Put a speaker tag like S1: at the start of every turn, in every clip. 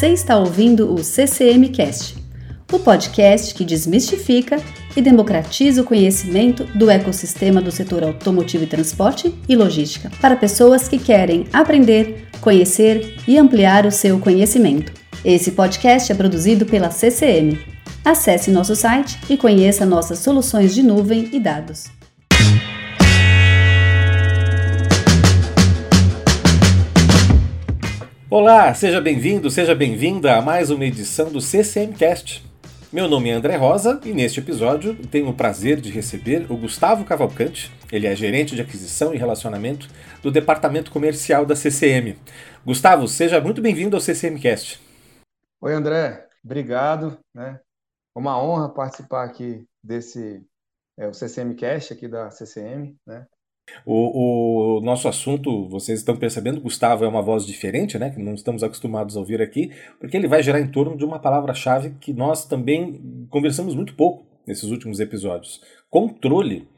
S1: Você está ouvindo o CCM Cast, o podcast que desmistifica e democratiza o conhecimento do ecossistema do setor automotivo e transporte e logística para pessoas que querem aprender, conhecer e ampliar o seu conhecimento. Esse podcast é produzido pela CCM. Acesse nosso site e conheça nossas soluções de nuvem e dados.
S2: Olá, seja bem-vindo, seja bem-vinda a mais uma edição do CCMcast. Meu nome é André Rosa e neste episódio tenho o prazer de receber o Gustavo Cavalcante. Ele é gerente de aquisição e relacionamento do departamento comercial da CCM. Gustavo, seja muito bem-vindo ao CCMcast.
S3: Oi, André. Obrigado. Né? Uma honra participar aqui desse é, o CCMcast aqui da CCM, né?
S2: O, o, nosso assunto, vocês estão percebendo, Gustavo é uma voz diferente, né, que não estamos acostumados a ouvir aqui, porque ele vai gerar em torno de uma palavra-chave que nós também conversamos muito pouco nesses últimos episódios: controle.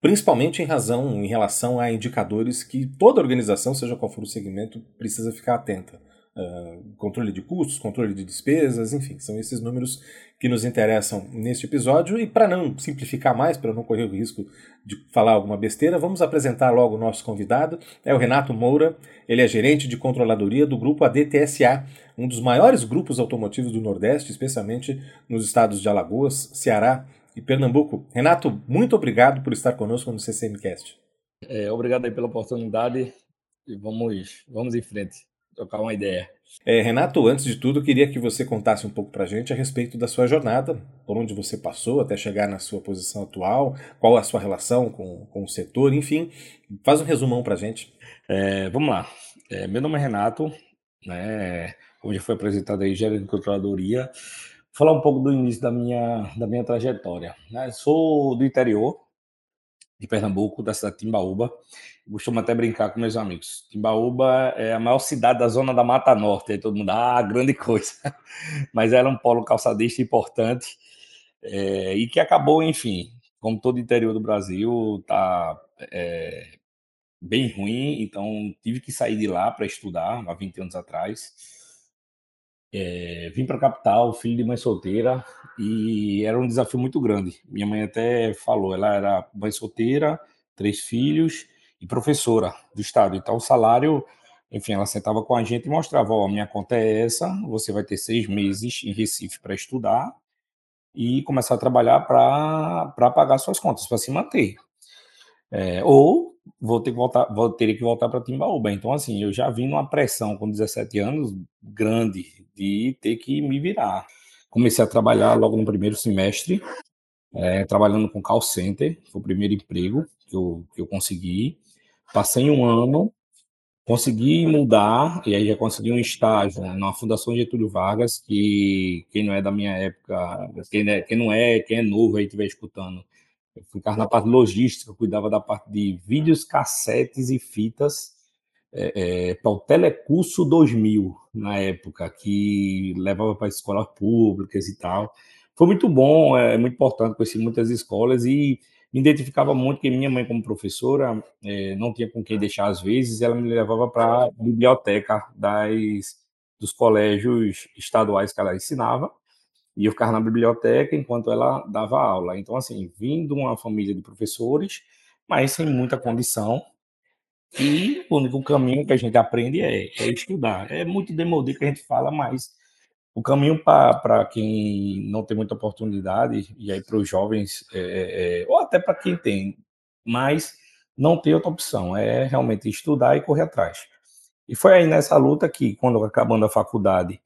S2: Principalmente em razão, em relação a indicadores que toda organização, seja qual for o segmento, precisa ficar atenta. Uh, controle de custos, controle de despesas, enfim, são esses números que nos interessam neste episódio. E para não simplificar mais, para não correr o risco de falar alguma besteira, vamos apresentar logo o nosso convidado. É o Renato Moura, ele é gerente de controladoria do grupo ADTSA, um dos maiores grupos automotivos do Nordeste, especialmente nos estados de Alagoas, Ceará e Pernambuco. Renato, muito obrigado por estar conosco no CCMcast.
S4: É, obrigado aí pela oportunidade e vamos, vamos em frente trocar uma ideia.
S2: É, Renato, antes de tudo, queria que você contasse um pouco para a gente a respeito da sua jornada, por onde você passou até chegar na sua posição atual, qual a sua relação com, com o setor, enfim, faz um resumão para a gente.
S4: É, vamos lá. É, meu nome é Renato, né, como já foi apresentado aí, gerente de controladoria. Vou falar um pouco do início da minha, da minha trajetória. Né? Sou do interior, de Pernambuco, da cidade de Timbaúba. Costumo até brincar com meus amigos. Timbaúba é a maior cidade da zona da Mata Norte. Aí todo mundo, ah, grande coisa. Mas era um polo calçadista importante é, e que acabou, enfim, como todo interior do Brasil, tá é, bem ruim. Então tive que sair de lá para estudar, há 20 anos atrás. É, vim para a capital, filho de mãe solteira, e era um desafio muito grande. Minha mãe até falou, ela era mãe solteira, três filhos e professora do estado. Então o salário, enfim, ela sentava com a gente e mostrava, ó, minha conta é essa, você vai ter seis meses em Recife para estudar e começar a trabalhar para pagar suas contas, para se manter. É, ou vou ter que voltar, vou ter que voltar para Timbaúba. Então, assim, eu já vim numa pressão com 17 anos grande de ter que me virar. Comecei a trabalhar logo no primeiro semestre, é, trabalhando com call center, foi o primeiro emprego que eu, que eu consegui. Passei um ano, consegui mudar, e aí já consegui um estágio na Fundação Getúlio Vargas, que quem não é da minha época, quem, é, quem não é, quem é novo aí estiver escutando, eu ficava na parte logística, cuidava da parte de vídeos, cassetes e fitas é, é, para o Telecurso 2000, na época, que levava para escolas públicas e tal. Foi muito bom, é, é muito importante, conheci muitas escolas e me identificava muito que minha mãe, como professora, é, não tinha com quem deixar às vezes, ela me levava para a biblioteca das, dos colégios estaduais que ela ensinava e eu ficava na biblioteca enquanto ela dava aula. Então, assim, vim de uma família de professores, mas sem muita condição. E o único caminho que a gente aprende é, é estudar. É muito demodê que a gente fala, mas o caminho para quem não tem muita oportunidade, e aí para os jovens, é, é, é, ou até para quem tem, mas não tem outra opção, é realmente estudar e correr atrás. E foi aí nessa luta que, quando acabando a faculdade,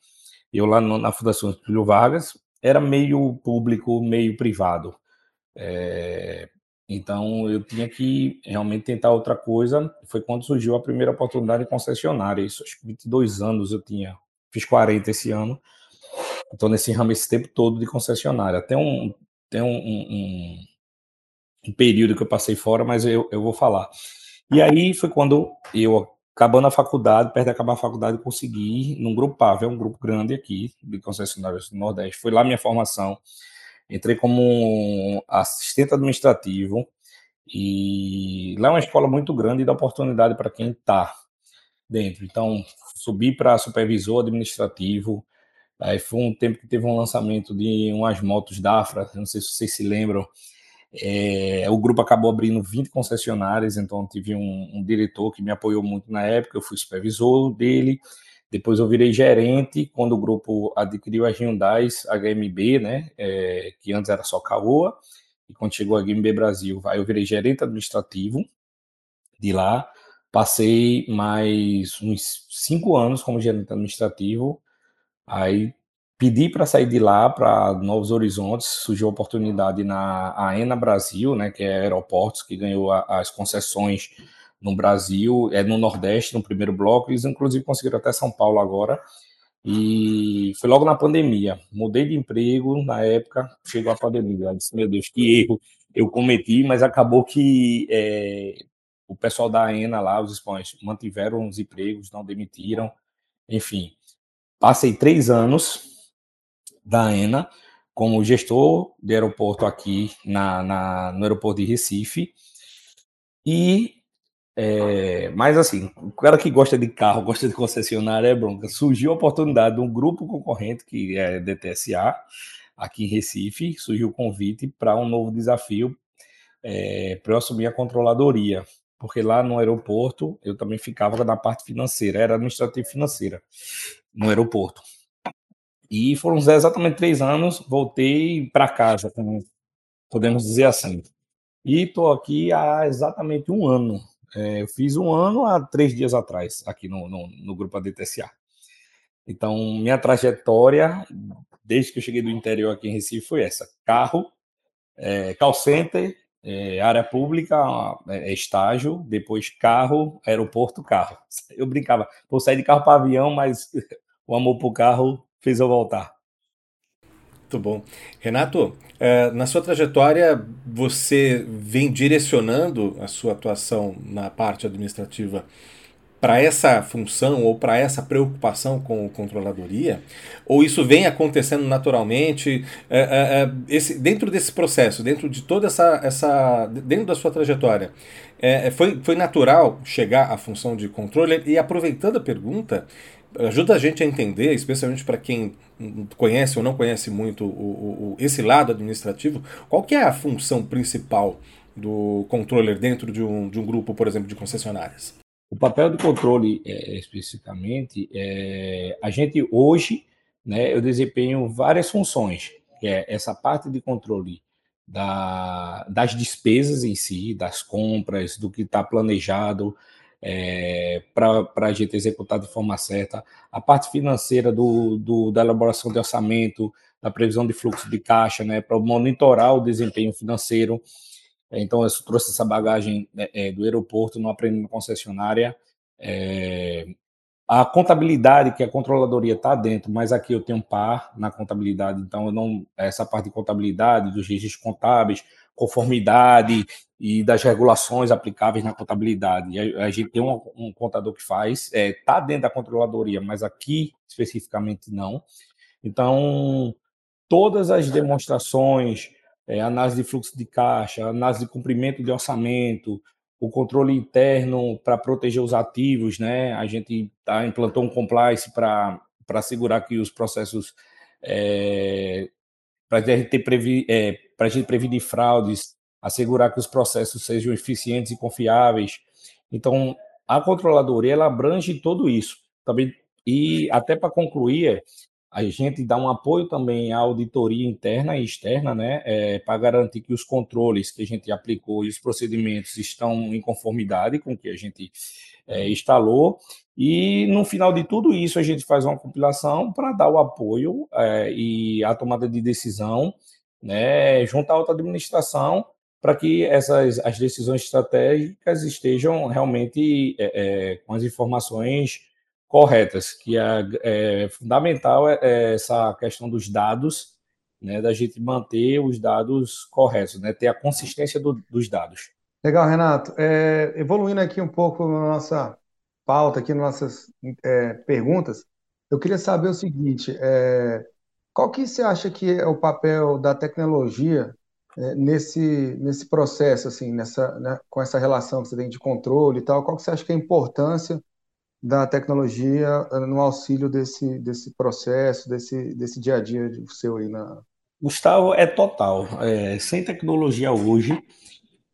S4: eu lá no, na Fundação Júlio Vargas era meio público, meio privado. É, então eu tinha que realmente tentar outra coisa. Foi quando surgiu a primeira oportunidade de concessionária. Isso, acho que 22 anos eu tinha, fiz 40 esse ano. Então nesse ramo esse tempo todo de concessionária. Tem um, tem um, um, um período que eu passei fora, mas eu, eu vou falar. E aí foi quando eu acabando a faculdade, perto de acabar a faculdade, consegui ir num grupo PAV, é um grupo grande aqui, de concessionários do Nordeste. Foi lá minha formação. Entrei como assistente administrativo e lá é uma escola muito grande e dá oportunidade para quem está dentro. Então, subi para supervisor administrativo, Aí foi um tempo que teve um lançamento de umas motos Dafra, não sei se vocês se lembram. É, o grupo acabou abrindo 20 concessionárias, então tive um, um, diretor que me apoiou muito na época, eu fui supervisor dele, depois eu virei gerente quando o grupo adquiriu a Hyundai HMB, né, é, que antes era só Caoa, e quando chegou a HMB Brasil, aí eu virei gerente administrativo de lá, passei mais uns cinco anos como gerente administrativo, Aí pedi para sair de lá para Novos Horizontes, surgiu a oportunidade na AENA Brasil, né, que é aeroportos que ganhou a, as concessões no Brasil, é no Nordeste, no primeiro bloco, eles inclusive conseguiram até São Paulo agora. E foi logo na pandemia. Mudei de emprego na época, chegou a pandemia. Eu disse, meu Deus, que erro eu cometi, mas acabou que é, o pessoal da AENA lá, os espanhóis, mantiveram os empregos, não demitiram, enfim. Passei três anos da AENA como gestor de aeroporto aqui na, na no aeroporto de Recife. E, é, mas assim, o cara que gosta de carro, gosta de concessionária é bronca. Surgiu a oportunidade de um grupo concorrente, que é DTSA, aqui em Recife, surgiu o convite para um novo desafio é, para eu assumir a controladoria porque lá no aeroporto eu também ficava na parte financeira, era administrativa financeira no aeroporto. E foram exatamente três anos, voltei para casa, podemos dizer assim. E estou aqui há exatamente um ano. É, eu fiz um ano há três dias atrás, aqui no, no, no grupo ADTSA. Então, minha trajetória, desde que eu cheguei do interior aqui em Recife, foi essa: carro, é, call center é, área pública, é, estágio, depois carro, aeroporto, carro. Eu brincava, vou sair de carro para avião, mas o amor por carro fez eu voltar.
S2: Muito bom. Renato, é, na sua trajetória, você vem direcionando a sua atuação na parte administrativa para essa função ou para essa preocupação com controladoria? Ou isso vem acontecendo naturalmente é, é, é, esse, dentro desse processo, dentro de toda essa, essa dentro da sua trajetória? É, é, foi, foi natural chegar à função de controle e aproveitando a pergunta, ajuda a gente a entender, especialmente para quem conhece ou não conhece muito o, o, esse lado administrativo, qual que é a função principal do controller dentro de um, de um grupo, por exemplo, de concessionárias?
S4: O papel do controle, é, especificamente, é, a gente hoje, né, eu desempenho várias funções, que é essa parte de controle da, das despesas em si, das compras, do que está planejado é, para a gente executar de forma certa, a parte financeira do, do, da elaboração de orçamento, da previsão de fluxo de caixa, né, para monitorar o desempenho financeiro, então, eu trouxe essa bagagem né, é, do aeroporto, não aprendi na concessionária. É, a contabilidade, que a controladoria está dentro, mas aqui eu tenho um par na contabilidade, então eu não essa parte de contabilidade, dos registros contábeis, conformidade e das regulações aplicáveis na contabilidade. A, a gente tem um, um, contador que faz, está é, tá dentro da controladoria, mas aqui especificamente não. Então, todas as demonstrações, é, análise de fluxo de caixa, análise de cumprimento de orçamento, o controle interno para proteger os ativos, né? A gente tá, implantou um compliance para assegurar que os processos é, para a gente previ, é, gente prevenir fraudes, assegurar que os processos sejam eficientes e confiáveis. Então, a controladoria ela abrange tudo isso. Também e até para concluir, a gente dá um apoio também à auditoria interna e externa, né, é, para garantir que os controles que a gente aplicou e os procedimentos estão em conformidade com o que a gente é, instalou. E no final de tudo isso, a gente faz uma compilação para dar o apoio é, e a tomada de decisão, né, junto à alta administração, para que essas as decisões estratégicas estejam realmente é, é, com as informações corretas, que é, é fundamental é, é essa questão dos dados, né, da gente manter os dados corretos, né, ter a consistência do, dos dados.
S3: Legal, Renato. É, evoluindo aqui um pouco na nossa pauta, aqui nas nossas é, perguntas, eu queria saber o seguinte: é, qual que você acha que é o papel da tecnologia é, nesse, nesse processo, assim, nessa, né, com essa relação que você tem de controle e tal? Qual que você acha que é a importância da tecnologia eh, no auxílio desse, desse processo, desse, desse dia a dia seu aí na.
S4: Gustavo, é total. É, sem tecnologia hoje,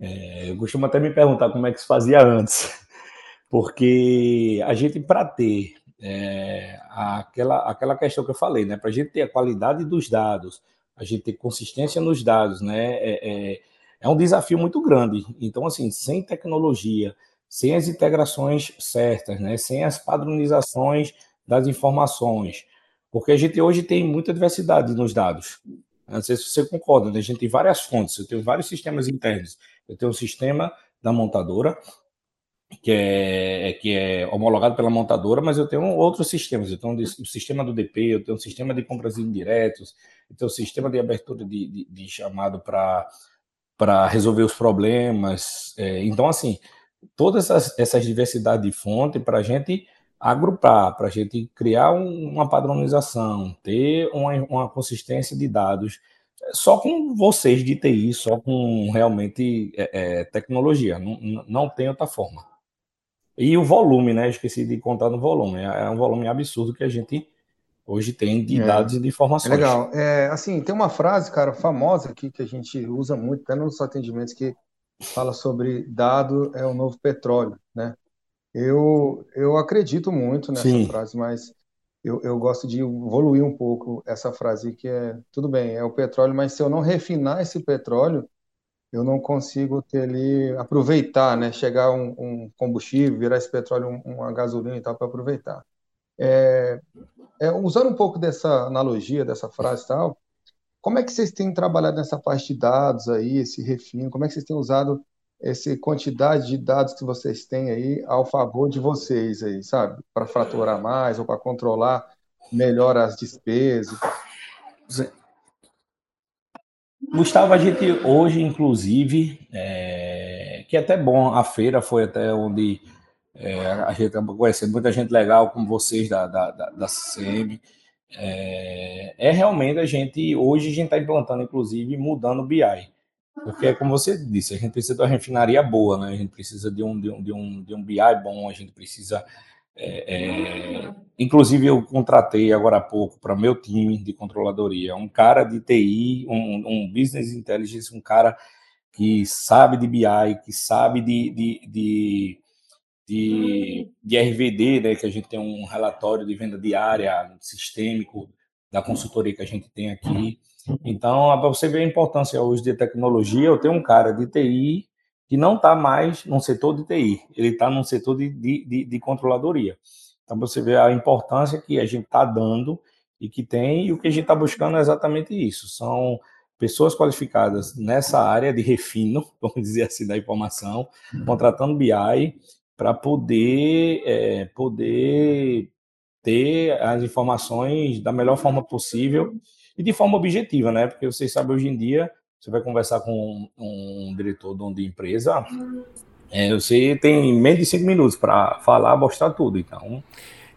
S4: é, eu costumo até me perguntar como é que se fazia antes, porque a gente, para ter é, aquela, aquela questão que eu falei, né, para a gente ter a qualidade dos dados, a gente ter consistência nos dados, né, é, é, é um desafio muito grande. Então, assim, sem tecnologia, sem as integrações certas, né, sem as padronizações das informações, porque a gente hoje tem muita diversidade nos dados. Não sei se você concorda, né? a gente tem várias fontes, eu tenho vários sistemas internos. Eu tenho o sistema da montadora, que é, que é homologado pela montadora, mas eu tenho outros sistemas. Eu tenho o sistema do DP, eu tenho o sistema de compras indiretos, eu tenho o sistema de abertura de, de, de chamado para resolver os problemas. É, então, assim, todas essas, essas diversidades de fonte para a gente agrupar, para a gente criar um, uma padronização, ter uma, uma consistência de dados, só com vocês de TI, só com realmente é, é, tecnologia, não, não tem outra forma. E o volume, né? Esqueci de contar no volume. É, é um volume absurdo que a gente hoje tem de é. dados e de informações.
S3: É legal. É, assim, tem uma frase, cara, famosa aqui que a gente usa muito, até nos atendimentos, que fala sobre dado é o novo petróleo, né? Eu, eu acredito muito nessa Sim. frase, mas eu, eu gosto de evoluir um pouco essa frase que é, tudo bem, é o petróleo, mas se eu não refinar esse petróleo, eu não consigo ter ali, aproveitar, né? Chegar um, um combustível, virar esse petróleo um, uma gasolina e tal para aproveitar. É, é, usando um pouco dessa analogia, dessa frase e tal, como é que vocês têm trabalhado nessa parte de dados aí, esse refino? Como é que vocês têm usado essa quantidade de dados que vocês têm aí ao favor de vocês aí, sabe? Para faturar mais ou para controlar melhor as despesas?
S4: Gustavo, a gente hoje, inclusive, é, que é até bom, a feira foi até onde é, a gente acabou conhecendo muita gente legal, como vocês da, da, da, da CCM, é, é, realmente a gente, hoje a gente está implantando, inclusive, mudando o BI. Porque, como você disse, a gente precisa de uma refinaria boa, né? A gente precisa de um, de um, de um, de um BI bom, a gente precisa. É, é, inclusive, eu contratei agora há pouco para meu time de controladoria um cara de TI, um, um business intelligence, um cara que sabe de BI, que sabe de, de, de de, de RVD, né, que a gente tem um relatório de venda diária sistêmico da consultoria que a gente tem aqui. Então, para você ver a importância hoje de tecnologia, eu tenho um cara de TI que não está mais no setor de TI, ele está no setor de, de, de, de controladoria. Então, você vê a importância que a gente está dando e que tem, e o que a gente está buscando é exatamente isso. São pessoas qualificadas nessa área de refino, vamos dizer assim, da informação, contratando BI para poder, é, poder ter as informações da melhor forma possível e de forma objetiva, né? Porque vocês sabem, hoje em dia, você vai conversar com um, um diretor de empresa, é, você tem menos de cinco minutos para falar, mostrar tudo. Então.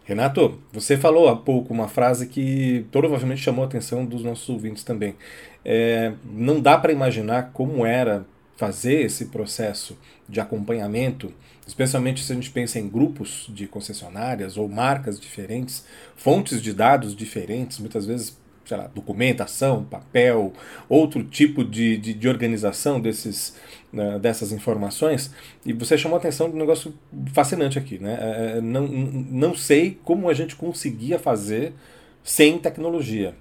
S2: Renato, você falou há pouco uma frase que provavelmente chamou a atenção dos nossos ouvintes também. É, não dá para imaginar como era fazer esse processo de acompanhamento, especialmente se a gente pensa em grupos de concessionárias ou marcas diferentes, fontes de dados diferentes, muitas vezes, sei lá, documentação, papel, outro tipo de, de, de organização desses, né, dessas informações. E você chamou a atenção de um negócio fascinante aqui. Né? É, é não, não sei como a gente conseguia fazer sem tecnologia.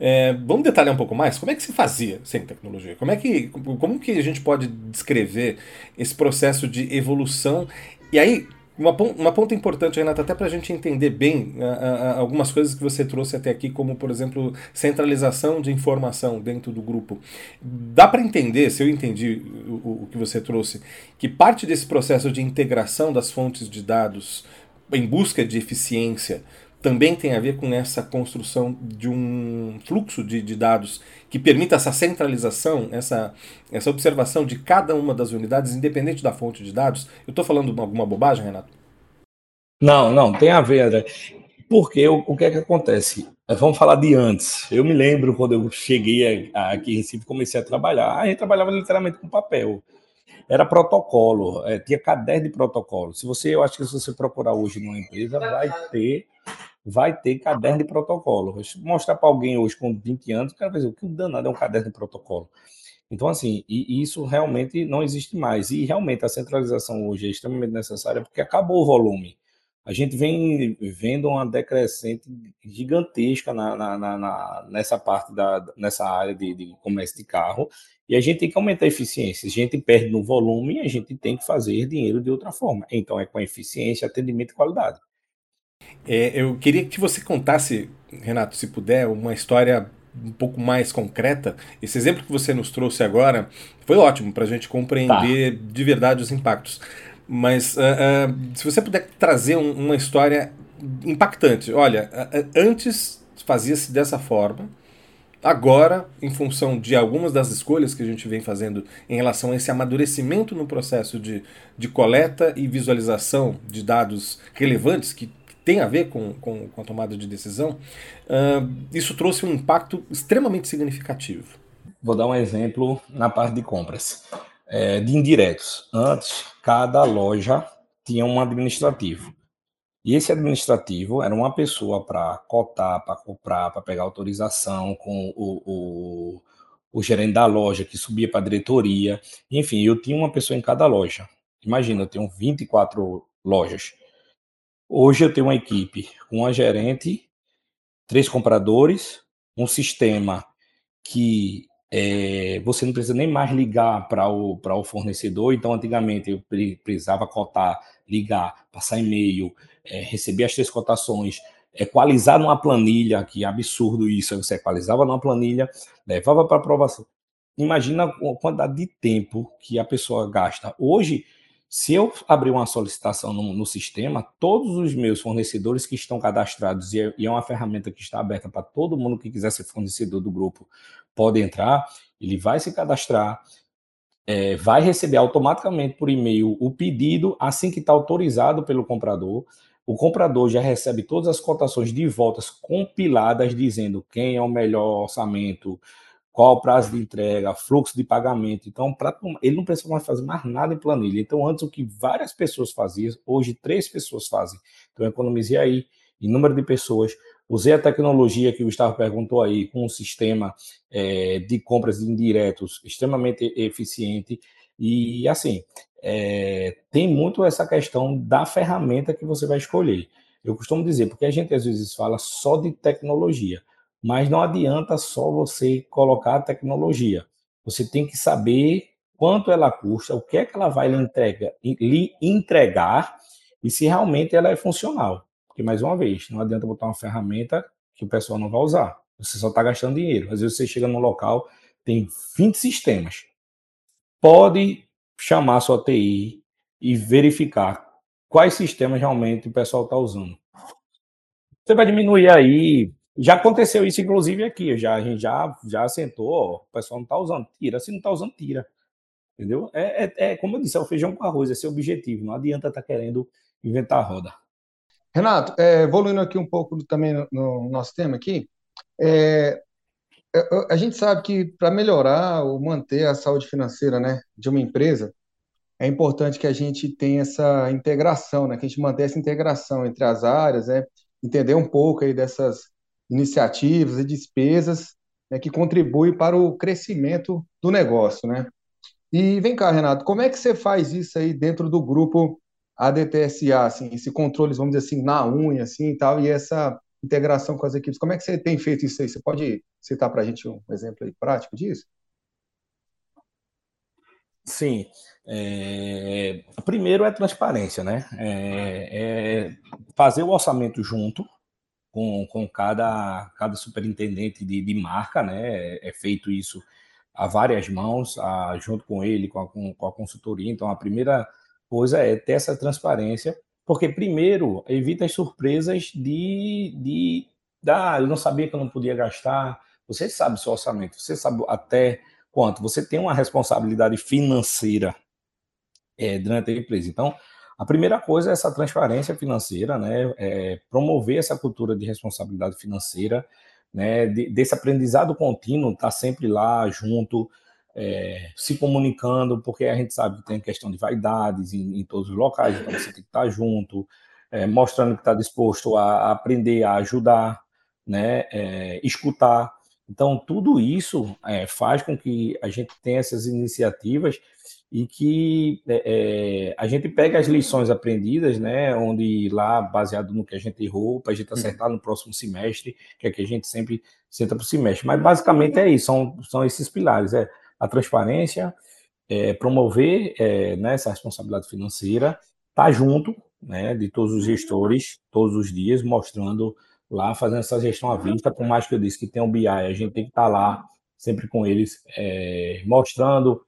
S2: É, vamos detalhar um pouco mais? Como é que se fazia sem tecnologia? Como é que, como que a gente pode descrever esse processo de evolução? E aí, uma, uma ponta importante, Renata, até para a gente entender bem algumas coisas que você trouxe até aqui, como, por exemplo, centralização de informação dentro do grupo. Dá para entender, se eu entendi o, o que você trouxe, que parte desse processo de integração das fontes de dados em busca de eficiência também tem a ver com essa construção de um fluxo de, de, dados que permita essa centralização, essa, essa observação de cada uma das unidades, independente da fonte de dados. Eu estou falando alguma bobagem, Renato?
S4: Não, não, tem a ver, André. Porque o, o que é que acontece? Vamos falar de antes. Eu me lembro quando eu cheguei aqui em Recife comecei a trabalhar. A gente trabalhava literalmente com papel. era protocolo, é, tinha caderno de protocolo. Se você, eu acho que se você procurar hoje numa empresa, vai ter vai ter caderno de protocolo. Mostrar para alguém hoje com 20 anos, o cara vai dizer, o que danado é um caderno de protocolo? Então, assim, e isso realmente não existe mais. E realmente a centralização hoje é extremamente necessária porque acabou o volume. A gente vem vendo uma decrescente gigantesca na, na, na, nessa parte da nessa área de, de, comércio de carro e a gente tem que aumentar a eficiência. A gente perde no volume, a gente tem que fazer dinheiro de outra forma. Então é com eficiência, atendimento e qualidade.
S2: É, eu queria que você contasse, Renato, se puder, uma história um pouco mais concreta. Esse exemplo que você nos trouxe agora foi ótimo para a gente compreender tá. de verdade os impactos. Mas uh, uh, se você puder trazer um, uma história impactante, olha, uh, antes fazia-se dessa forma, agora, em função de algumas das escolhas que a gente vem fazendo em relação a esse amadurecimento no processo de, de coleta e visualização de dados relevantes que tem a ver com, com, com a tomada de decisão, isso trouxe um impacto extremamente significativo.
S4: Vou dar um exemplo na parte de compras é, de indiretos. Antes, cada loja tinha um administrativo. E esse administrativo era uma pessoa para cotar, para comprar, para pegar autorização com o, o, o, gerente da loja, que subia para a diretoria. Enfim, eu tinha uma pessoa em cada loja. Imagina, eu tenho 24 lojas. Hoje eu tenho uma equipe uma gerente, três compradores, um sistema que é, você não precisa nem mais ligar para o, o fornecedor. Então, antigamente, eu precisava cotar, ligar, passar e-mail, é, receber as três cotações, equalizar numa planilha, que absurdo isso, você equalizava numa planilha, levava para aprovação. Imagina a quantidade de tempo que a pessoa gasta. Hoje, se eu abrir uma solicitação no, no, sistema, todos os meus fornecedores que estão cadastrados, e é, e é uma ferramenta que está aberta para todo mundo que quiser ser fornecedor do grupo, pode entrar, ele vai se cadastrar, é, vai receber automaticamente por e-mail o pedido assim que está autorizado pelo comprador. O comprador já recebe todas as cotações de voltas compiladas, dizendo quem é o melhor orçamento, qual o prazo de entrega, fluxo de pagamento. Então, pra, ele não precisa mais fazer mais nada em planilha. Então, antes o que várias pessoas faziam, hoje três pessoas fazem. Então, eu economizei aí em número de pessoas. Usei a tecnologia que o Gustavo perguntou aí, com um sistema é, de compras indiretos extremamente eficiente. E, assim, é, tem muito essa questão da ferramenta que você vai escolher. Eu costumo dizer, porque a gente às vezes fala só de tecnologia. Mas não adianta só você colocar a tecnologia. Você tem que saber quanto ela custa, o que é que ela vai lhe, entrega, lhe entregar e se realmente ela é funcional. Porque, mais uma vez, não adianta botar uma ferramenta que o pessoal não vai usar. Você só está gastando dinheiro. Às vezes você chega num local, tem 20 sistemas. Pode chamar sua TI e verificar quais sistemas realmente o pessoal está usando. Você vai diminuir aí já aconteceu isso, inclusive, aqui. Já, a gente já, já sentou, o pessoal não está usando, tira. Se não está usando, tira. Entendeu? É, é, é, como eu disse, é o feijão com arroz, esse é o objetivo. Não adianta estar tá querendo inventar a roda.
S3: Renato, é, evoluindo aqui um pouco também no, no nosso tema aqui, é, é a gente sabe que para melhorar ou manter a saúde financeira né, de uma empresa, é importante que a gente tenha essa integração, né, que a gente mantenha essa integração entre as áreas, né, entender um pouco aí dessas iniciativas e despesas né, que contribuem para o crescimento do negócio, né? E vem cá, Renato, como é que você faz isso aí dentro do grupo ADTSA, assim, esse controle, vamos dizer assim, na unha, assim, e tal, e essa integração com as equipes, como é que você tem feito isso aí? Você pode citar para a gente um exemplo aí prático disso?
S4: Sim. É... Primeiro é transparência, né? É... É fazer o orçamento junto, com, com cada, cada superintendente de, de marca, né? É, é feito isso a várias mãos, a, junto com ele, com a, com, com a consultoria. Então, a primeira coisa é ter essa transparência, porque, primeiro, evita as surpresas de, de ah, eu não sabia que eu não podia gastar. Você sabe seu orçamento, você sabe até quanto. Você tem uma responsabilidade financeira é, durante a empresa. Então, a primeira coisa é essa transparência financeira, né? É promover essa cultura de responsabilidade financeira, né? De, desse aprendizado contínuo, estar tá sempre lá junto, é, se comunicando, porque a gente sabe que tem questão de vaidades em, em todos os locais, então você tem que estar junto, é, mostrando que está disposto a, aprender, a ajudar, né, é, escutar. Então, tudo isso é, faz com que a gente tenha essas iniciativas e que é, é, a gente pega as lições aprendidas, né, onde lá, baseado no que a gente errou, para a gente acertar no próximo semestre, que é que a gente sempre senta para o semestre. Mas, basicamente, é isso, são, são esses pilares, é a transparência, é, promover é, né, essa responsabilidade financeira, estar tá junto né, de todos os gestores, todos os dias, mostrando lá, fazendo essa gestão à vista, por mais que eu disse que tem o BI, a gente tem que estar tá lá sempre com eles, é, mostrando,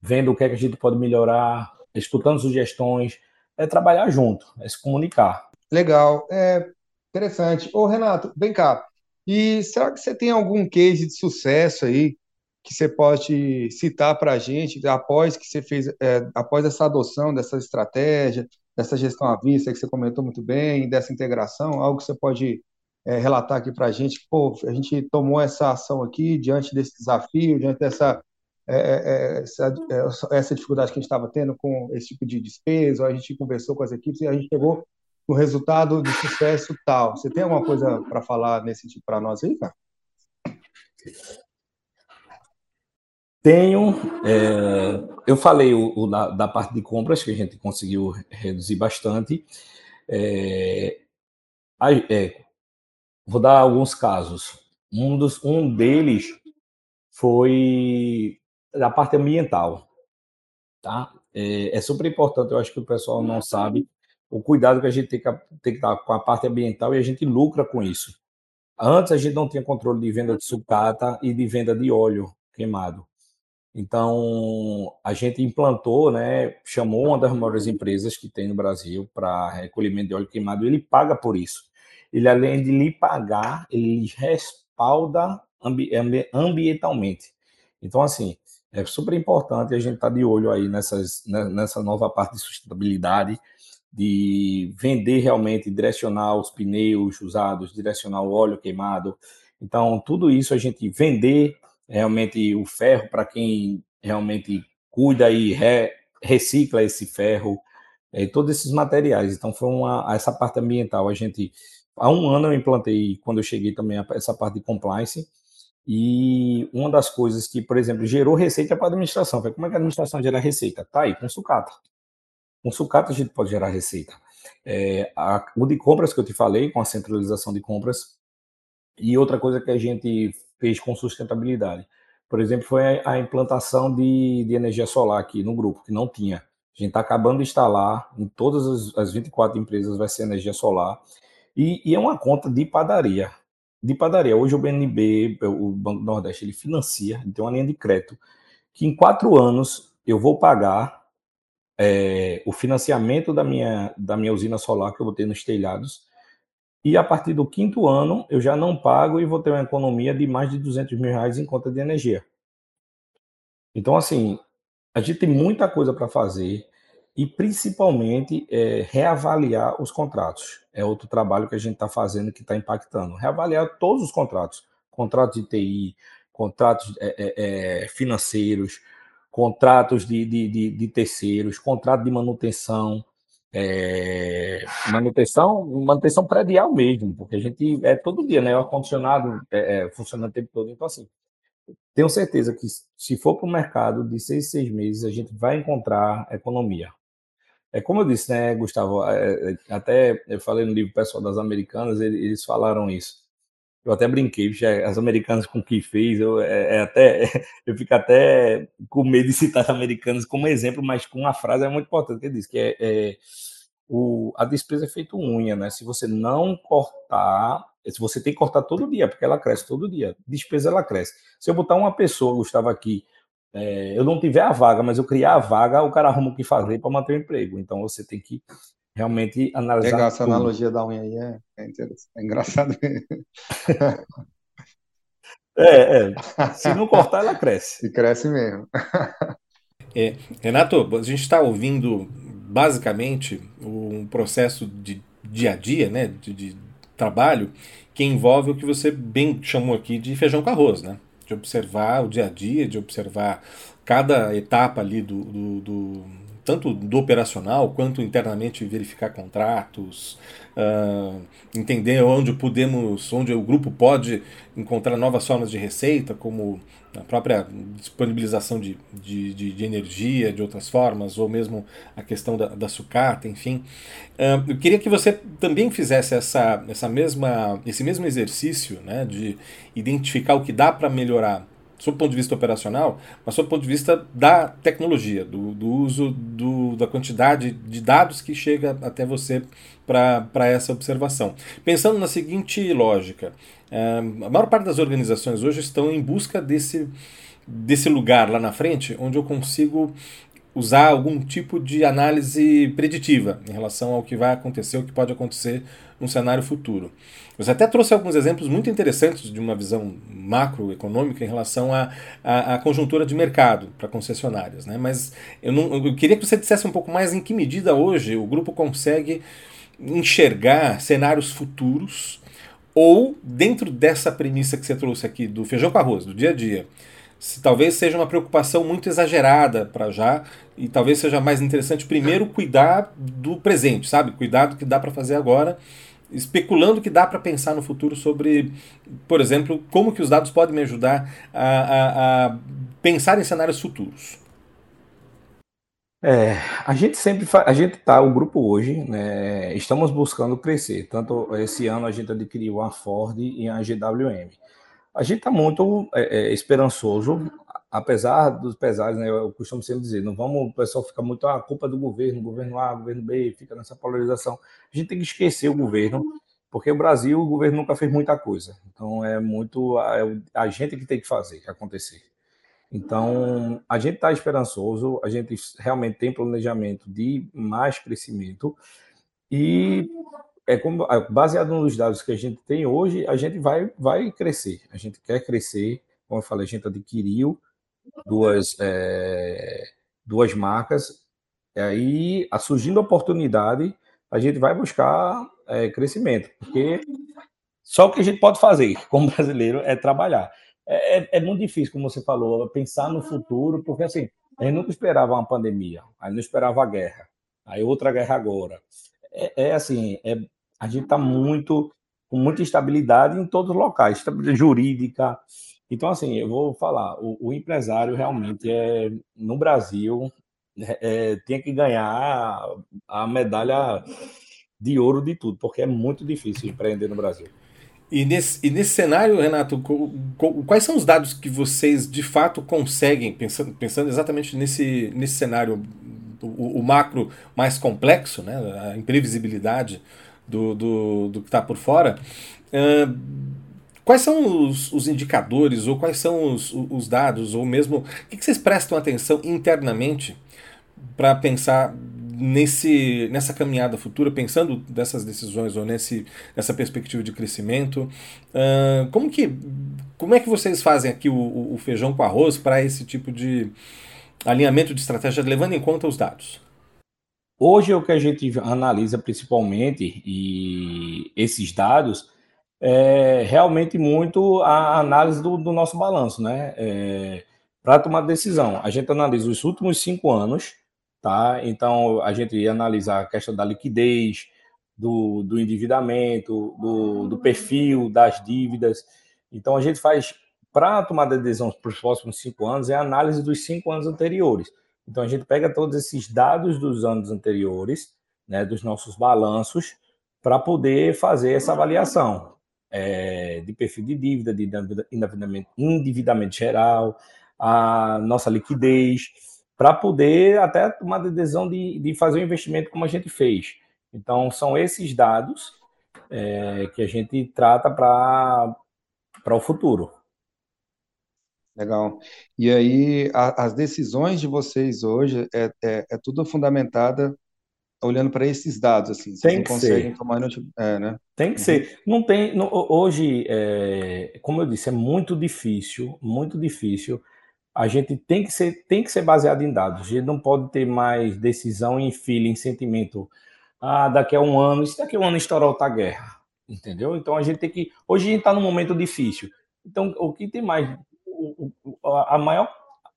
S4: vendo o que, é que a gente pode melhorar, escutando sugestões, é trabalhar junto, é se comunicar.
S3: Legal, é interessante. Ô Renato, vem cá, e será que você tem algum case de sucesso aí que você pode citar para a gente após que você fez, é, após essa adoção dessa estratégia, dessa gestão à vista que você comentou muito bem, dessa integração, algo que você pode é, relatar aqui para a gente? Pô, a gente tomou essa ação aqui diante desse desafio, diante dessa é, é, é essa, é, essa, dificuldade que a gente estava tendo com esse tipo de despesa, a gente conversou com as equipes e a gente chegou no resultado de sucesso tal. Você tem alguma coisa para falar nesse tipo para nós aí, cara?
S4: Tenho, é, eu falei o, o da, da, parte de compras, que a gente conseguiu reduzir bastante. É, é, vou dar alguns casos. Um, dos, um deles foi da parte ambiental. Tá? É, é, super importante, eu acho que o pessoal não sabe o cuidado que a gente tem que, tem que dar com a parte ambiental e a gente lucra com isso. Antes a gente não tinha controle de venda de sucata e de venda de óleo queimado. Então, a gente implantou, né, chamou uma das maiores empresas que tem no Brasil para recolhimento de óleo queimado, e ele paga por isso. Ele, além de lhe pagar, ele respalda ambi ambientalmente. Então, assim, é super importante a gente estar tá de olho aí nessas, nessa nova parte de sustentabilidade, de vender realmente, direcionar os pneus usados, direcionar o óleo queimado. Então, tudo isso a gente vender realmente o ferro para quem realmente cuida e re, recicla esse ferro, é, todos esses materiais. Então foi uma essa parte ambiental. A gente há um ano eu implantei quando eu cheguei também essa parte de compliance e uma das coisas que, por exemplo, gerou receita para a administração. Foi como é que a administração gera receita? Tá aí com sucata. Com sucata a gente pode gerar receita. É, a, o de compras que eu te falei, com a centralização de compras, e outra coisa que a gente fez com sustentabilidade. Por exemplo, foi a implantação de, de energia solar aqui no grupo, que não tinha. A gente está acabando de instalar, em todas as, as 24 empresas vai ser energia solar. E, e, é uma conta de padaria. De padaria. Hoje o BNB, o Banco do Nordeste, ele financia, ele tem uma linha de crédito, que em quatro anos eu vou pagar é, o financiamento da minha, da minha usina solar que eu vou ter nos telhados e a partir do quinto ano, eu já não pago e vou ter uma economia de mais de 200 mil reais em conta de energia. Então, assim, a gente tem muita coisa para fazer e principalmente é, reavaliar os contratos. É outro trabalho que a gente está fazendo que está impactando. Reavaliar todos os contratos, contratos de TI, contratos é, é, é, financeiros, contratos de, de, de, de terceiros, contrato de manutenção, é, manutenção, manutenção predial mesmo, porque a gente é todo dia, né? O ar-condicionado é, é, funciona o tempo todo. Então, assim, tenho certeza que se for para o mercado de seis, seis meses, a gente vai encontrar economia. É como eu disse, né, Gustavo? É, é até eu falei no livro pessoal das americanas, eles falaram isso. Eu até brinquei, as americanas com o que fez, eu, é, é até, eu fico até com medo de citar as americanas como exemplo, mas com uma frase é muito importante, que ele diz que é, é o, a despesa é feito unha, né? Se você não cortar, se você tem que cortar todo dia, porque ela cresce todo dia, despesa ela cresce. Se eu botar uma pessoa, Gustavo, aqui, é, eu não tiver a vaga, mas eu criar a vaga, o cara arruma o que fazer para manter o emprego. Então você tem que realmente analisar.
S3: Legal, essa tudo. analogia da unha aí é, é, é engraçado.
S4: É, é, se não cortar, ela cresce.
S3: E cresce mesmo.
S2: É, Renato, a gente está ouvindo basicamente um processo de dia a dia, né, de, de, trabalho, que envolve o que você bem chamou aqui de feijão com arroz, né? De observar o dia a dia, de observar cada etapa ali do, do, do tanto do operacional quanto internamente verificar contratos, uh, entender onde podemos, onde o grupo pode encontrar novas formas de receita, como a própria disponibilização de, de, de, de energia de outras formas, ou mesmo a questão da, da sucata, enfim. Uh, eu queria que você também fizesse essa, essa mesma, esse mesmo exercício né, de identificar o que dá para melhorar sob o ponto de vista operacional, mas sob o ponto de vista da tecnologia, do, do uso do, da quantidade de dados que chega até você para essa observação. Pensando na seguinte lógica, é, a maior parte das organizações hoje estão em busca desse, desse lugar lá na frente onde eu consigo usar algum tipo de análise preditiva em relação ao que vai acontecer, o que pode acontecer num cenário futuro. Você até trouxe alguns exemplos muito interessantes de uma visão macroeconômica em relação à, à, à conjuntura de mercado para concessionárias, né? mas eu, não, eu queria que você dissesse um pouco mais em que medida hoje o grupo consegue enxergar cenários futuros ou dentro dessa premissa que você trouxe aqui do feijão com arroz, do dia a dia, se talvez seja uma preocupação muito exagerada para já e talvez seja mais interessante primeiro cuidar do presente, sabe? Cuidar do que dá para fazer agora, especulando que dá para pensar no futuro sobre, por exemplo, como que os dados podem me ajudar a, a, a pensar em cenários futuros.
S4: É, a gente sempre a gente tá o grupo hoje, né, estamos buscando crescer. Tanto esse ano a gente adquiriu a Ford e a GWM. A gente está muito é, é, esperançoso, apesar dos pesares, né, eu costumo sempre dizer, não vamos, o pessoal fica muito, ah, a culpa é do governo, governo A, governo B, fica nessa polarização. A gente tem que esquecer o governo, porque o Brasil, o governo nunca fez muita coisa. Então é muito é a gente que tem que fazer acontecer. Então, a gente está esperançoso, a gente realmente tem planejamento de mais crescimento e é como, baseado nos dados que a gente tem hoje, a gente vai, vai crescer. A gente quer crescer, como eu falei, a gente adquiriu duas, é, duas marcas, e aí, surgindo a oportunidade, a gente vai buscar é, crescimento, porque só o que a gente pode fazer como brasileiro é trabalhar. É, é, é, muito difícil, como você falou, pensar no futuro, porque assim, a gente nunca esperava uma pandemia, aí não esperava a guerra, aí outra guerra agora é, é assim, é, a gente está muito com muita instabilidade em todos os locais, jurídica. Então, assim, eu vou falar, o, o empresário realmente é no Brasil é, é, tem que ganhar a medalha de ouro de tudo, porque é muito difícil empreender no Brasil.
S2: E nesse, e nesse cenário, Renato, quais são os dados que vocês de fato conseguem, pensando, pensando exatamente nesse, nesse cenário o, o, macro mais complexo, né, a imprevisibilidade do, do, do que está por fora. Uh, quais são os, os, indicadores ou quais são os, os dados, ou mesmo o que, que vocês prestam atenção internamente para pensar nesse, nessa caminhada futura, pensando dessas decisões ou nesse, nessa perspectiva de crescimento, uh, como, que, como é que vocês fazem aqui o, o feijão com arroz para esse tipo de, alinhamento de estratégia levando em conta os dados?
S4: Hoje o que a gente analisa principalmente e esses dados é realmente muito a análise do, do nosso balanço, né? É, para tomar decisão, a gente analisa os últimos cinco anos, tá? Então a gente analisa a questão da liquidez, do, do endividamento, do, do perfil das dívidas. Então a gente faz para tomar decisão para os próximos cinco anos é a análise dos cinco anos anteriores. Então a gente pega todos esses dados dos anos anteriores, né, dos nossos balanços, para poder fazer essa avaliação é, de perfil de dívida, de endividamento, endividamento geral, a nossa liquidez, para poder até tomar a decisão de, de fazer o investimento como a gente fez. Então são esses dados é, que a gente trata para o futuro.
S3: Legal. E aí, a- as decisões de vocês hoje é, é, é tudo fundamentada olhando para esses dados, assim. Vocês
S4: Tem que ser.
S3: tomar... É, né?
S4: Tem que
S3: Uhum.
S4: ser. Não tem. não- hoje, é, como eu disse, é muito difícil, muito difícil. A gente tem que ser, tem que ser baseado em dados. A gente não pode ter mais decisão em feeling, sentimento. Ah, daqui a um ano, se daqui a um ano estourar outra guerra, entendeu? Então a gente tem que. Hoje a gente está num momento difícil. Então, o que tem mais o, o, a maior,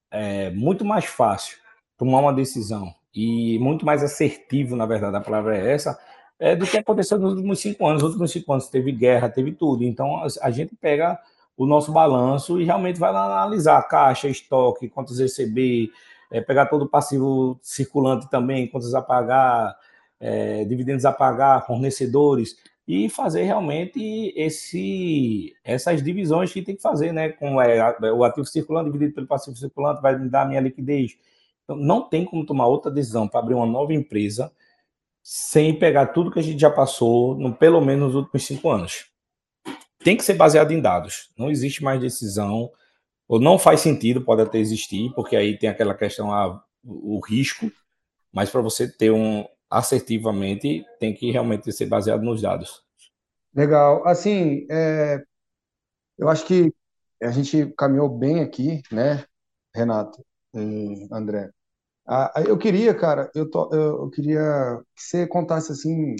S4: é muito mais fácil tomar uma decisão e muito mais assertivo, na verdade, a palavra é essa, é do que aconteceu nos últimos cinco anos. Nos últimos cinco anos teve guerra, teve tudo. Então a, gente pega o nosso balanço e realmente vai analisar caixa, estoque, quantos receber, é, pegar todo o passivo circulante também, quantos a pagar, é, dividendos a pagar, fornecedores, e fazer realmente esse, essas divisões que tem que fazer, né? Com é, o ativo circulante dividido pelo passivo circulante vai me dar minha liquidez. Então, não tem como tomar outra decisão para abrir uma nova empresa sem pegar tudo que a gente já passou, no, pelo menos nos últimos cinco anos. Tem que ser baseado em dados. Não existe mais decisão, ou não faz sentido, pode até existir, porque aí tem aquela questão, ah, o risco, mas para você ter um assertivamente, tem que realmente ser baseado nos dados.
S3: Legal. Assim, é, eu acho que a gente caminhou bem aqui, né, Renato e André? Ah, eu queria, cara, eu, tô, eu queria que você contasse assim,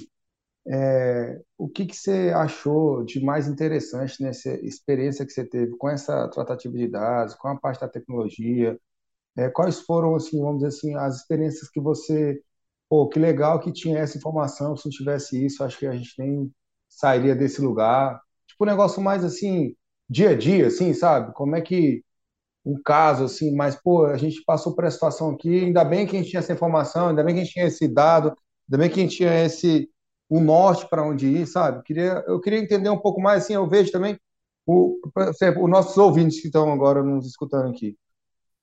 S3: é, o que que você achou de mais interessante nessa experiência que você teve com essa tratativa de dados, com a parte da tecnologia, é, quais foram, assim, vamos dizer assim, as experiências que você, pô, que legal que tinha essa informação, se não tivesse isso, acho que a gente nem sairia desse lugar. Tipo, um negócio mais assim, dia a dia, assim, sabe? Como é que um caso assim, mas pô, a gente passou por essa situação aqui, ainda bem que a gente tinha essa informação, ainda bem que a gente tinha esse dado, ainda bem que a gente tinha esse o norte para onde ir, sabe? Queria, eu queria entender um pouco mais, assim, eu vejo também o, os nossos ouvintes que estão agora nos escutando aqui.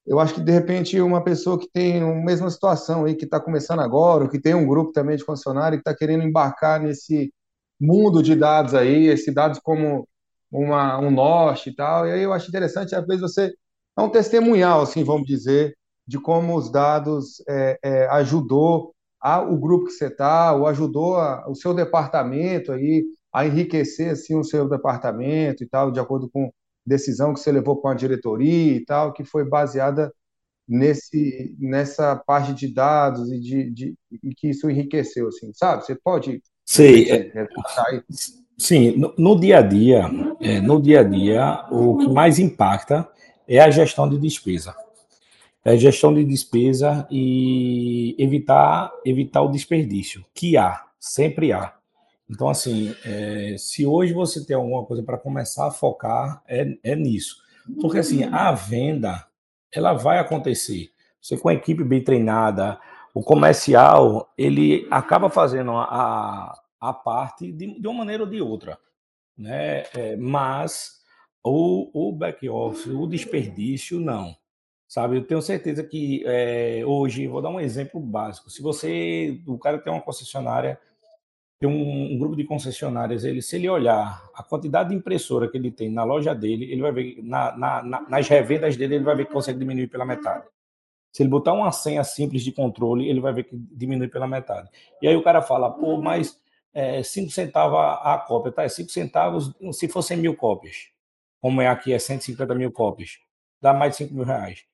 S3: Eu acho que de repente uma pessoa que tem a mesma situação aí, que está começando agora, ou que tem um grupo também de funcionário que está querendo embarcar nesse mundo de dados aí, esses dados como uma, um norte e tal. E aí eu acho interessante, às vezes, você é um testemunhal, assim, vamos dizer, de como os dados é, é, ajudou a, o grupo que você está, ou ajudou a, o seu departamento aí a enriquecer assim o seu departamento e tal, de acordo com decisão que você levou com a diretoria e tal, que foi baseada nesse nessa parte de dados e de, de e que isso enriqueceu, assim, sabe? Você pode
S4: Sei, é, sim, no, no, dia a dia, é, no dia a dia, o que mais impacta é a gestão de despesa. É gestão de despesa e evitar, evitar o desperdício, que há, sempre há. Então, assim, é, se hoje você tem alguma coisa para começar a focar, é, é nisso. Porque, assim, a venda, ela vai acontecer. Você com a equipe bem treinada, o comercial, ele acaba fazendo a, a parte de, de uma maneira ou de outra. Né? É, mas o, o back-office, o desperdício, não. Sabe, eu tenho certeza que é, hoje, vou dar um exemplo básico. Se você, o cara tem uma concessionária, tem um, um, grupo de concessionárias, ele, se ele olhar a quantidade de impressora que ele tem na loja dele, ele vai ver, na, na, na, nas revendas dele, ele vai ver que consegue diminuir pela metade. Se ele botar uma senha simples de controle, ele vai ver que diminui pela metade. E aí o cara fala, pô, mas 5 é, centavos a, a cópia, tá? 5 centavos se fossem mil cópias como é aqui, é 150 mil cópias, dá mais de 5 mil reais.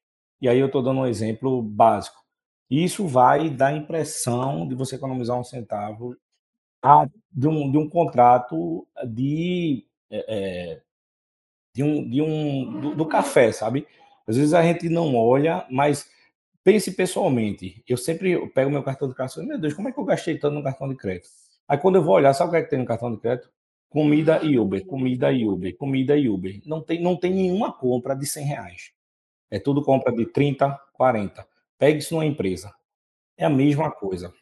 S4: E aí eu estou dando um exemplo básico. Isso vai dar a impressão de você economizar um centavo a, de, um, de um contrato de, é, é, de um, de um do, do, café, sabe? Às vezes a gente não olha, mas pense pessoalmente. Eu sempre pego meu cartão de crédito e meu Deus, como é que eu gastei tanto no cartão de crédito? Aí quando eu vou olhar, sabe o que é que tem no cartão de crédito? Comida e Uber, comida e Uber, comida e Uber. Não tem, não tem nenhuma compra de 100 reais. É tudo compra de 30, 40. Pegue isso numa empresa. É a mesma coisa.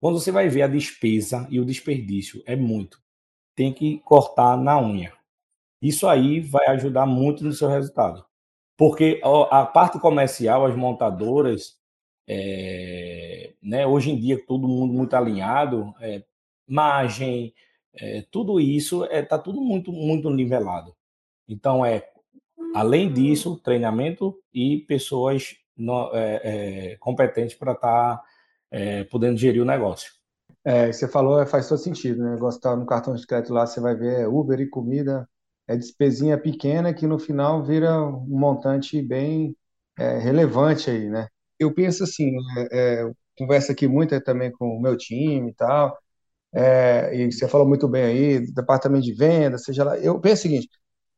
S4: Quando você vai ver a despesa e o desperdício, é muito. Tem que cortar na unha. Isso aí vai ajudar muito no seu resultado. Porque a parte comercial, as montadoras, é, né, hoje em dia, todo mundo muito alinhado, é, margem, é, tudo isso está é, tá tudo muito, muito nivelado. Então, é, além disso, treinamento e pessoas no, é, é competentes para estar tá, é, podendo gerir o negócio.
S3: É, você falou, faz todo sentido, né? O negócio tá no cartão de crédito lá, você vai ver Uber e comida, é despesinha pequena que no final vira um montante bem relevante aí, né? Eu penso assim, conversa aqui muito também com o meu time e tal, é, e você falou muito bem aí, departamento de venda, seja lá. Eu penso o seguinte: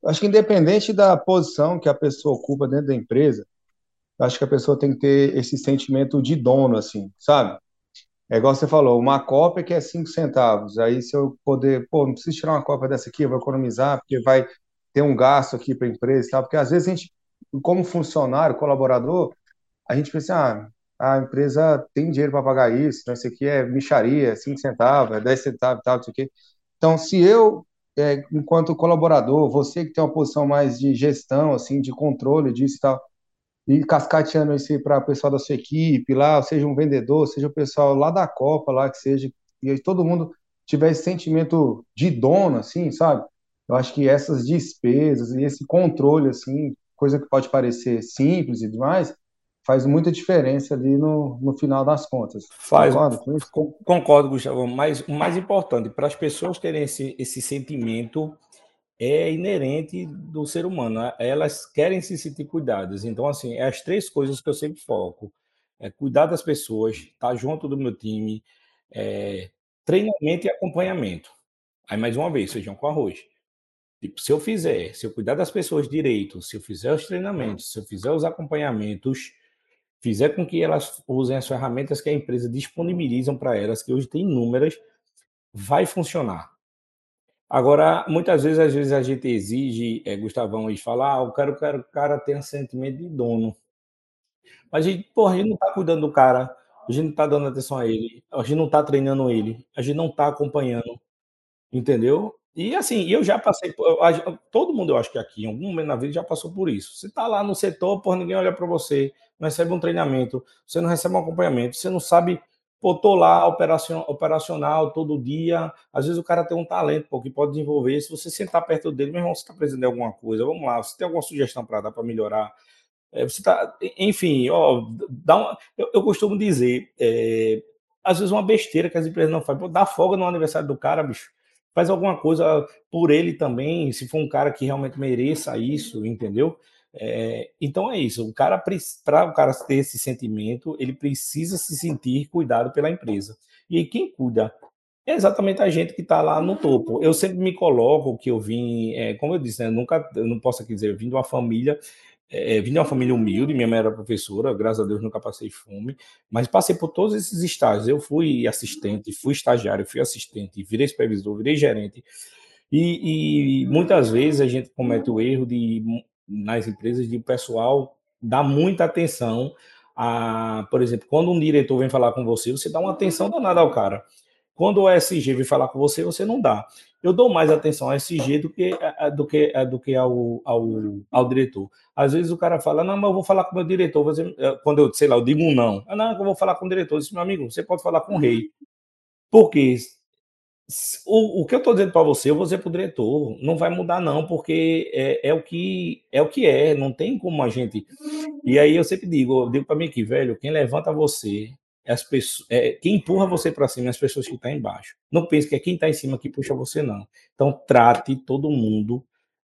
S3: acho que independente da posição que a pessoa ocupa dentro da empresa, acho que a pessoa tem que ter esse sentimento de dono, assim, sabe? É igual você falou, uma cópia que é cinco centavos. Aí se eu poder, pô, não preciso tirar uma cópia dessa aqui, eu vou economizar, porque vai ter um gasto aqui para a empresa, tá? Porque às vezes a gente, como funcionário, colaborador, a gente pensa, ah, a empresa tem dinheiro para pagar isso, né? isso aqui é micharia, 5 centavos, é 10 centavos, tal, isso aqui. Então, se eu, é, enquanto colaborador, você que tem uma posição mais de gestão, assim, de controle disso e tal, e cascateando isso para o pessoal da sua equipe lá, seja um vendedor, seja o pessoal lá da Copa, lá que seja, e todo mundo tiver esse sentimento de dono, assim, sabe? Eu acho que essas despesas e esse controle, assim, coisa que pode parecer simples e demais, faz muita diferença ali no, no final das contas.
S4: Faz, concordo, concordo Gustavo, mas o mais importante, para as pessoas terem esse, esse sentimento é inerente do ser humano. Né? Elas querem se sentir cuidadas. Então, assim, é as três coisas que eu sempre foco. É cuidar das pessoas, estar tá junto do meu time, é, treinamento e acompanhamento. Aí, mais uma vez, feijão com arroz. Tipo, se eu fizer, se eu cuidar das pessoas direito, se eu fizer os treinamentos, se eu fizer os acompanhamentos, fizer com que elas usem as ferramentas que a empresa disponibilizam para elas, que hoje tem inúmeras, vai funcionar. Agora, muitas vezes, às vezes a gente exige, é, Gustavão, e fala, ah, eu quero que o cara tenha sentimento de dono. Mas a gente, porra, a gente não está cuidando do cara, a gente não está dando atenção a ele, a gente não está treinando ele, a gente não está acompanhando, entendeu? E assim, eu já passei, todo mundo eu acho que aqui, em algum momento na vida, já passou por isso. Você está lá no setor, por ninguém olha para você, não recebe um treinamento, você não recebe um acompanhamento, você não sabe Pô, tô lá operacional, operacional todo dia. Às vezes o cara tem um talento pô, que pode desenvolver. Se você sentar perto dele, meu irmão, você está precisando de alguma coisa, vamos lá, você tem alguma sugestão para dar para melhorar? É, você tá, enfim, ó, dá uma, eu, eu costumo dizer, é, às vezes uma besteira que as empresas não fazem, pô, dá folga no aniversário do cara, bicho. Faz alguma coisa por ele também, se for um cara que realmente mereça isso, entendeu? É, então é isso. O cara para o cara ter esse sentimento, ele precisa se sentir cuidado pela empresa. E aí, quem cuida é exatamente a gente que está lá no topo. Eu sempre me coloco que eu vim, é, como eu disse, né, eu nunca, eu não posso dizer, eu vim de uma família, é, vim de uma família humilde. Minha mãe era professora, graças a Deus nunca passei fome, mas passei por todos esses estágios. Eu fui assistente, fui estagiário, fui assistente, virei supervisor, virei gerente. E, e, muitas vezes a gente comete o erro de nas empresas de pessoal dá muita atenção a, por exemplo, quando um diretor vem falar com você, você dá uma atenção danada ao cara. Quando o SG vem falar com você, você não dá. Eu dou mais atenção ao SG do que, do que, do que ao, ao, ao diretor. Às vezes o cara fala, não, mas eu vou falar com o meu diretor. Você, eh, quando eu, sei lá, eu digo um não. Ah, não, eu vou falar com o diretor. Eu disse, meu amigo, você pode falar com o rei. Por quê? o, o que eu estou dizendo para você, eu vou dizer para o diretor, não vai mudar não, porque é, é, o que é o que é, não tem como a gente. E aí eu sempre digo, eu digo para mim aqui, velho, quem levanta você, as pessoas, é, quem empurra você para cima, é as pessoas que estão tá embaixo. Não pense que é quem está em cima que puxa você não. Então trate todo mundo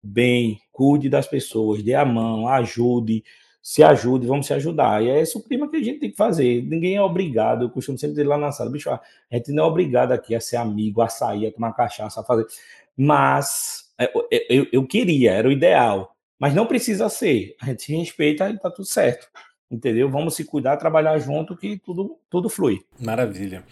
S4: bem, cuide das pessoas, dê a mão, ajude se ajude, vamos se ajudar. E é esse o clima que a gente tem que fazer. Ninguém é obrigado, eu costumo sempre dizer lá na sala, bicho, a gente não é obrigado aqui a ser amigo, a sair, a tomar cachaça, a fazer. Mas é, eu, eu queria, era o ideal. Mas não precisa ser. A gente se respeita e tá tudo certo entendeu? Vamos se cuidar, trabalhar junto, que tudo, tudo flui.
S2: Maravilha.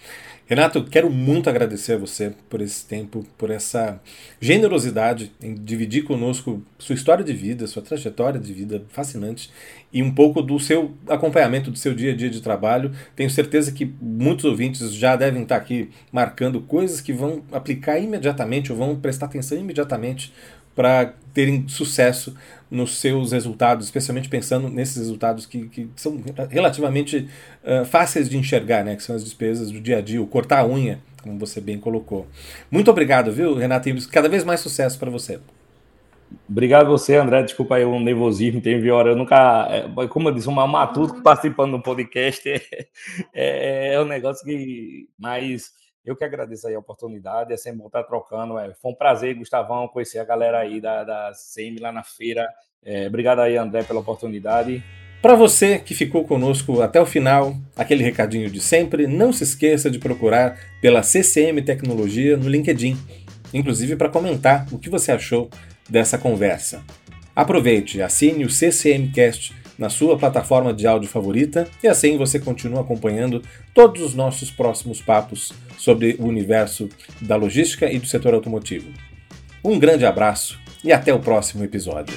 S2: Renato, quero muito agradecer a você por esse tempo, por essa generosidade em dividir conosco sua história de vida, sua trajetória de vida fascinante e um pouco do seu acompanhamento do seu dia a dia de trabalho. Tenho certeza que muitos ouvintes já devem estar aqui marcando coisas que vão aplicar imediatamente ou vão prestar atenção imediatamente para terem sucesso nos seus resultados, especialmente pensando nesses resultados que, que são relativamente uh, fáceis de enxergar, né, que são as despesas do dia a dia, o cortar a unha, como você bem colocou. Muito obrigado, viu, Renato? E cada vez mais sucesso para você.
S4: Obrigado a você, André. Desculpa aí o nervosismo, tem hora. Eu nunca, é, como eu disse, um matuto participando do podcast é, é, é um negócio que. Mas eu que agradeço aí a oportunidade, é sempre bom estar trocando. É. Foi um prazer, Gustavão, conhecer a galera aí da, da CM lá na feira. É, obrigado aí, André, pela oportunidade.
S2: Para você que ficou conosco até o final, aquele recadinho de sempre, não se esqueça de procurar pela CCM Tecnologia no LinkedIn, inclusive para comentar o que você achou dessa conversa. Aproveite, assine o CCMcast na sua plataforma de áudio favorita e assim você continua acompanhando todos os nossos próximos papos sobre o universo da logística e do setor automotivo. Um grande abraço e até o próximo episódio.